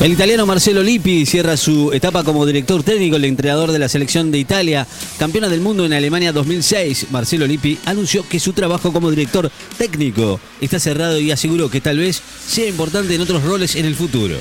El italiano Marcelo Lippi cierra su etapa como director técnico, el entrenador de la selección de Italia, campeona del mundo en Alemania 2006. Marcelo Lippi anunció que su trabajo como director técnico está cerrado y aseguró que tal vez sea importante en otros roles en el futuro.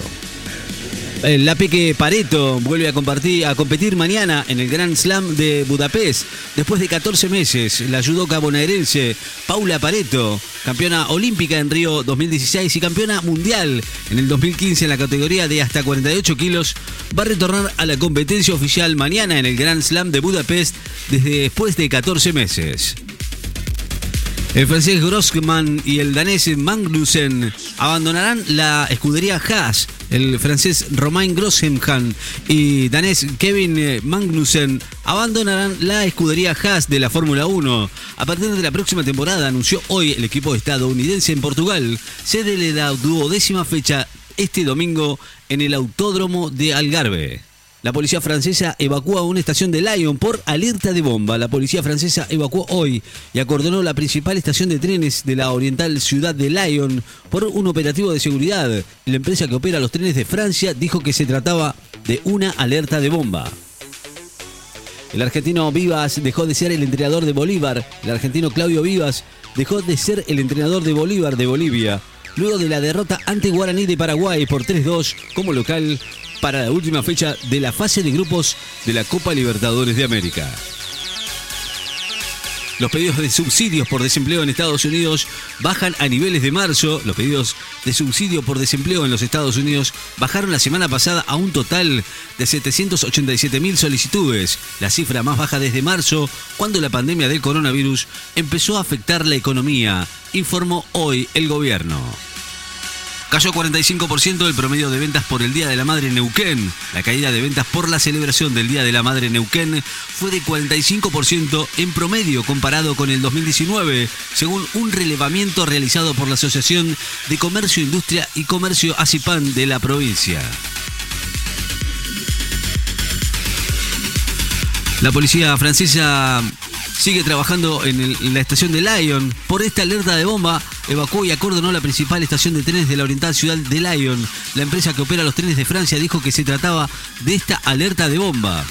La Peque Pareto vuelve a, compartir, a competir mañana en el Grand Slam de Budapest. Después de 14 meses, la judoka bonaerense Paula Pareto, campeona olímpica en Río 2016 y campeona mundial en el 2015 en la categoría de hasta 48 kilos, va a retornar a la competencia oficial mañana en el Grand Slam de Budapest desde después de 14 meses. El francés Grossman y el danés Magnussen abandonarán la escudería Haas. El francés Romain Grosjean y danés Kevin eh, Magnussen abandonarán la escudería Haas de la Fórmula 1. A partir de la próxima temporada, anunció hoy el equipo estadounidense en Portugal, sede de la duodécima fecha este domingo en el Autódromo de Algarve. La policía francesa evacúa una estación de Lyon por alerta de bomba. La policía francesa evacuó hoy y acordonó la principal estación de trenes de la oriental ciudad de Lyon por un operativo de seguridad. La empresa que opera los trenes de Francia dijo que se trataba de una alerta de bomba. El argentino Vivas dejó de ser el entrenador de Bolívar. El argentino Claudio Vivas dejó de ser el entrenador de Bolívar de Bolivia. Luego de la derrota ante Guaraní de Paraguay por 3-2 como local para la última fecha de la fase de grupos de la Copa Libertadores de América. Los pedidos de subsidios por desempleo en Estados Unidos bajan a niveles de marzo. Los pedidos de subsidio por desempleo en los Estados Unidos bajaron la semana pasada a un total de 787 mil solicitudes, la cifra más baja desde marzo, cuando la pandemia del coronavirus empezó a afectar la economía, informó hoy el gobierno. Cayó 45% el promedio de ventas por el Día de la Madre Neuquén. La caída de ventas por la celebración del Día de la Madre Neuquén fue de 45% en promedio comparado con el 2019, según un relevamiento realizado por la Asociación de Comercio, Industria y Comercio ACIPAN de la provincia. La policía francesa sigue trabajando en, la estación de Lyon. Por esta alerta de bomba, evacuó y acordonó la principal estación de trenes de la oriental ciudad de Lyon. La empresa que opera los trenes de Francia dijo que se trataba de esta alerta de bomba.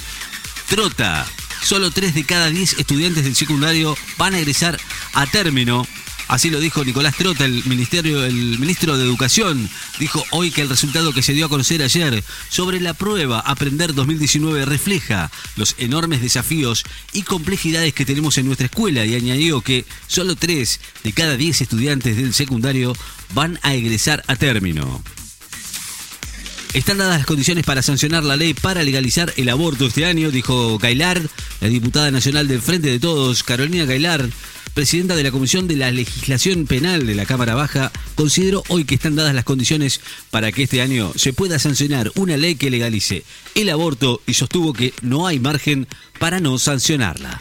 Trota. Solo 3 de cada 10 estudiantes del secundario van a egresar a término Así lo dijo Nicolás Trota, el, ministerio, el ministro de Educación. Dijo hoy que el resultado que se dio a conocer ayer sobre la prueba Aprender 2019 refleja los enormes desafíos y complejidades que tenemos en nuestra escuela y añadió que solo 3 de cada 10 estudiantes del secundario van a egresar a término. Están dadas las condiciones para sancionar la ley para legalizar el aborto este año, dijo Gailard, la diputada nacional del Frente de Todos, Carolina Gailard presidenta de la Comisión de la Legislación Penal de la Cámara Baja, consideró hoy que están dadas las condiciones para que este año se pueda sancionar una ley que legalice el aborto y sostuvo que no hay margen para no sancionarla.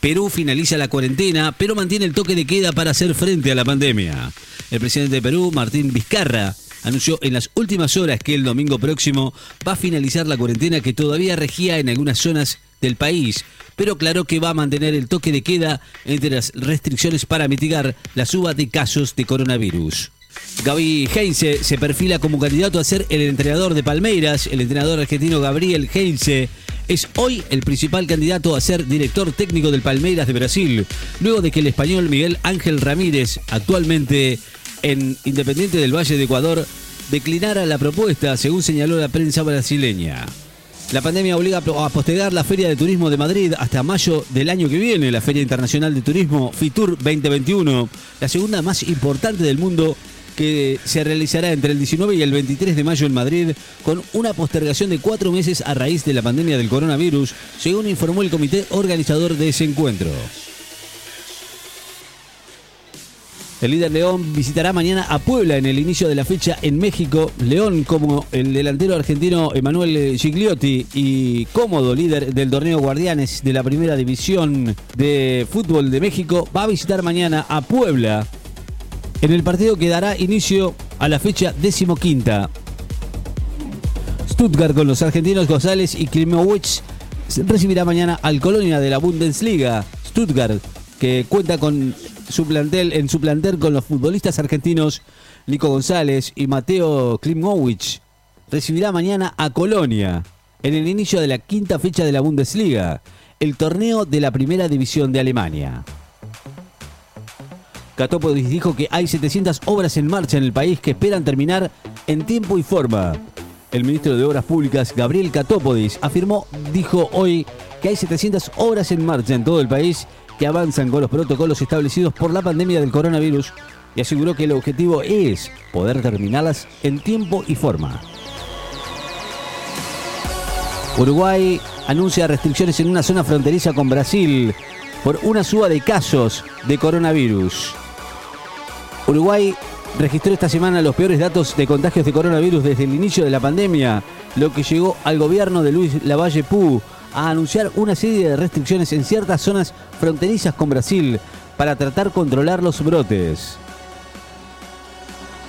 Perú finaliza la cuarentena, pero mantiene el toque de queda para hacer frente a la pandemia. El presidente de Perú, Martín Vizcarra, anunció en las últimas horas que el domingo próximo va a finalizar la cuarentena que todavía regía en algunas zonas del país, pero claro que va a mantener el toque de queda entre las restricciones para mitigar la suba de casos de coronavirus. Gaby Heinze se perfila como candidato a ser el entrenador de Palmeiras. El entrenador argentino Gabriel Heinze es hoy el principal candidato a ser director técnico del Palmeiras de Brasil, luego de que el español Miguel Ángel Ramírez, actualmente en Independiente del Valle de Ecuador, declinara la propuesta, según señaló la prensa brasileña. La pandemia obliga a postergar la Feria de Turismo de Madrid hasta mayo del año que viene, la Feria Internacional de Turismo FITUR 2021, la segunda más importante del mundo que se realizará entre el 19 y el 23 de mayo en Madrid, con una postergación de cuatro meses a raíz de la pandemia del coronavirus, según informó el comité organizador de ese encuentro. El líder León visitará mañana a Puebla en el inicio de la fecha en México. León, como el delantero argentino Emanuel Gigliotti y cómodo líder del torneo Guardianes de la primera división de fútbol de México, va a visitar mañana a Puebla en el partido que dará inicio a la fecha decimoquinta. Stuttgart con los argentinos González y Klimowicz recibirá mañana al Colonia de la Bundesliga. Stuttgart, que cuenta con su plantel, en su plantel con los futbolistas argentinos Nico González y Mateo Klimowicz, recibirá mañana a Colonia en el inicio de la quinta fecha de la Bundesliga, el torneo de la primera división de Alemania. Catópodis dijo que hay 700 obras en marcha en el país que esperan terminar en tiempo y forma. El ministro de Obras Públicas, Gabriel Catópodis, afirmó, dijo hoy, que hay 700 obras en marcha en todo el país que avanzan con los protocolos establecidos por la pandemia del coronavirus y aseguró que el objetivo es poder terminarlas en tiempo y forma. Uruguay anuncia restricciones en una zona fronteriza con Brasil por una suba de casos de coronavirus. Uruguay registró esta semana los peores datos de contagios de coronavirus desde el inicio de la pandemia, lo que llegó al gobierno de Luis Lavalle Pú a anunciar una serie de restricciones en ciertas zonas fronterizas con Brasil para tratar controlar los brotes.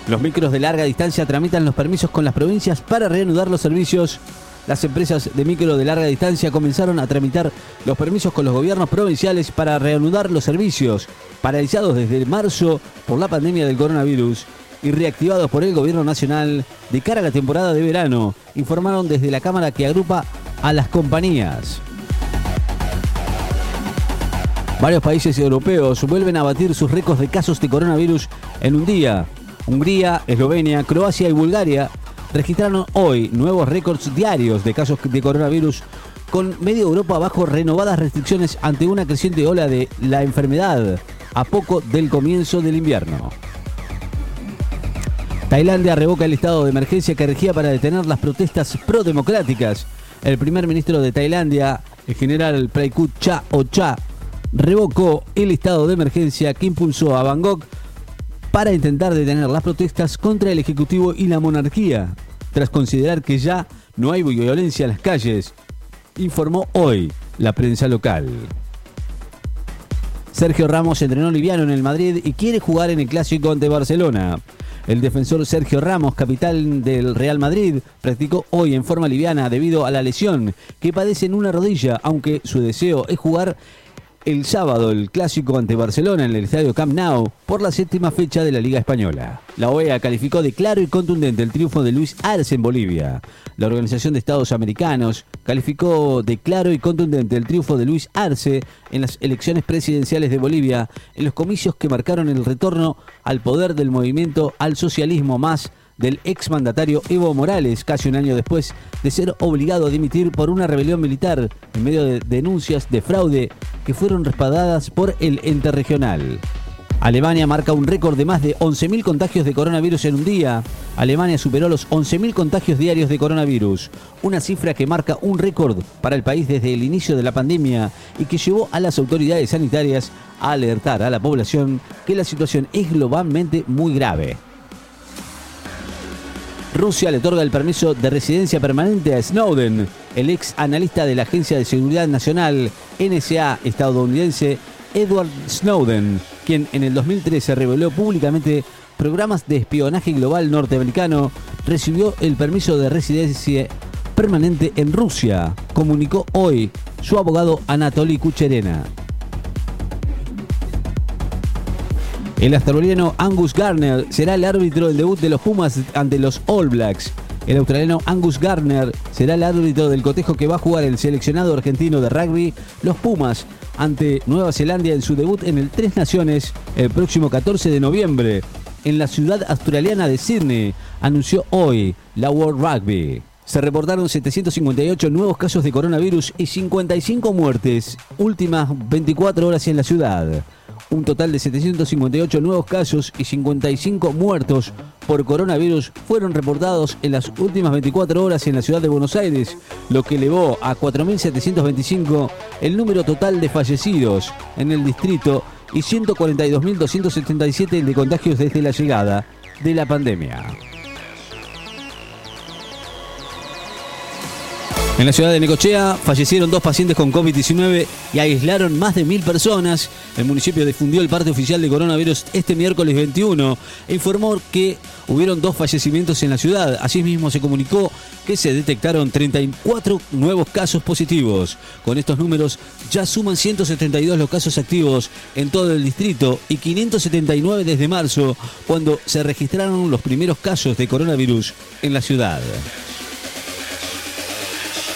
Los micros de larga distancia tramitan los permisos con las provincias para reanudar los servicios. Las empresas de micro de larga distancia comenzaron a tramitar los permisos con los gobiernos provinciales para reanudar los servicios paralizados desde marzo por la pandemia del coronavirus y reactivados por el gobierno nacional de cara a la temporada de verano, informaron desde la Cámara que agrupa a las compañías. Varios países europeos vuelven a batir sus récords de casos de coronavirus en un día. Hungría, Eslovenia, Croacia y Bulgaria registraron hoy nuevos récords diarios de casos de coronavirus con media Europa bajo renovadas restricciones ante una creciente ola de la enfermedad a poco del comienzo del invierno. Tailandia revoca el estado de emergencia que regía para detener las protestas pro-democráticas. El primer ministro de Tailandia, el general Praykut Cha Cha, revocó el estado de emergencia que impulsó a Bangkok para intentar detener las protestas contra el Ejecutivo y la monarquía, tras considerar que ya no hay violencia en las calles, informó hoy la prensa local. Sergio Ramos entrenó liviano en el Madrid y quiere jugar en el clásico ante Barcelona. El defensor Sergio Ramos, capital del Real Madrid, practicó hoy en forma liviana debido a la lesión que padece en una rodilla, aunque su deseo es jugar el sábado el clásico ante Barcelona en el estadio Camp Nou por la séptima fecha de la Liga Española. La OEA calificó de claro y contundente el triunfo de Luis Arce en Bolivia. La Organización de Estados Americanos calificó de claro y contundente el triunfo de Luis Arce en las elecciones presidenciales de Bolivia en los comicios que marcaron el retorno al poder del movimiento al socialismo más del exmandatario Evo Morales, casi un año después de ser obligado a dimitir por una rebelión militar en medio de denuncias de fraude que fueron respaldadas por el ente regional. Alemania marca un récord de más de 11.000 contagios de coronavirus en un día. Alemania superó los 11.000 contagios diarios de coronavirus, una cifra que marca un récord para el país desde el inicio de la pandemia y que llevó a las autoridades sanitarias a alertar a la población que la situación es globalmente muy grave. Rusia le otorga el permiso de residencia permanente a Snowden, el ex analista de la Agencia de Seguridad Nacional NSA estadounidense Edward Snowden, quien en el 2013 reveló públicamente programas de espionaje global norteamericano, recibió el permiso de residencia permanente en Rusia, comunicó hoy su abogado Anatoly Kucherena. El australiano Angus Garner será el árbitro del debut de los Pumas ante los All Blacks. El australiano Angus Garner será el árbitro del cotejo que va a jugar el seleccionado argentino de rugby, los Pumas, ante Nueva Zelanda en su debut en el Tres Naciones el próximo 14 de noviembre en la ciudad australiana de Sydney, anunció hoy la World Rugby. Se reportaron 758 nuevos casos de coronavirus y 55 muertes, últimas 24 horas en la ciudad un total de 758 nuevos casos y 55 muertos por coronavirus fueron reportados en las últimas 24 horas en la ciudad de Buenos Aires, lo que elevó a 4.725 el número total de fallecidos en el distrito y 142.277 de contagios desde la llegada de la pandemia. En la ciudad de Necochea fallecieron dos pacientes con COVID-19 y aislaron más de mil personas. El municipio difundió el parte oficial de coronavirus este miércoles 21 e informó que hubieron dos fallecimientos en la ciudad. Asimismo se comunicó que se detectaron 34 nuevos casos positivos. Con estos números ya suman 172 los casos activos en todo el distrito y 579 desde marzo, cuando se registraron los primeros casos de coronavirus en la ciudad.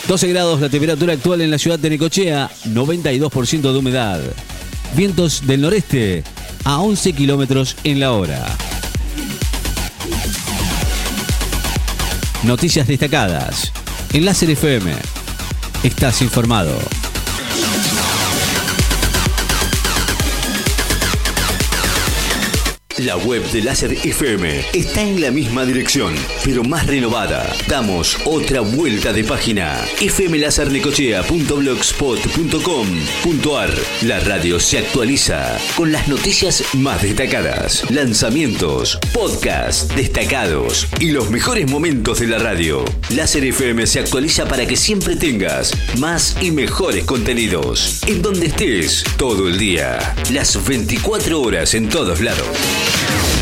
12 grados la temperatura actual en la ciudad de Necochea, 92% de humedad. Vientos del noreste a 11 kilómetros en la hora. Noticias destacadas. En Láser FM. Estás informado. La web de Láser FM está en la misma dirección, pero más renovada. Damos otra vuelta de página. fmlasernecochea.blogspot.com.ar La radio se actualiza con las noticias más destacadas, lanzamientos, podcasts destacados y los mejores momentos de la radio. Láser FM se actualiza para que siempre tengas más y mejores contenidos. En donde estés, todo el día. Las 24 horas en todos lados. Show.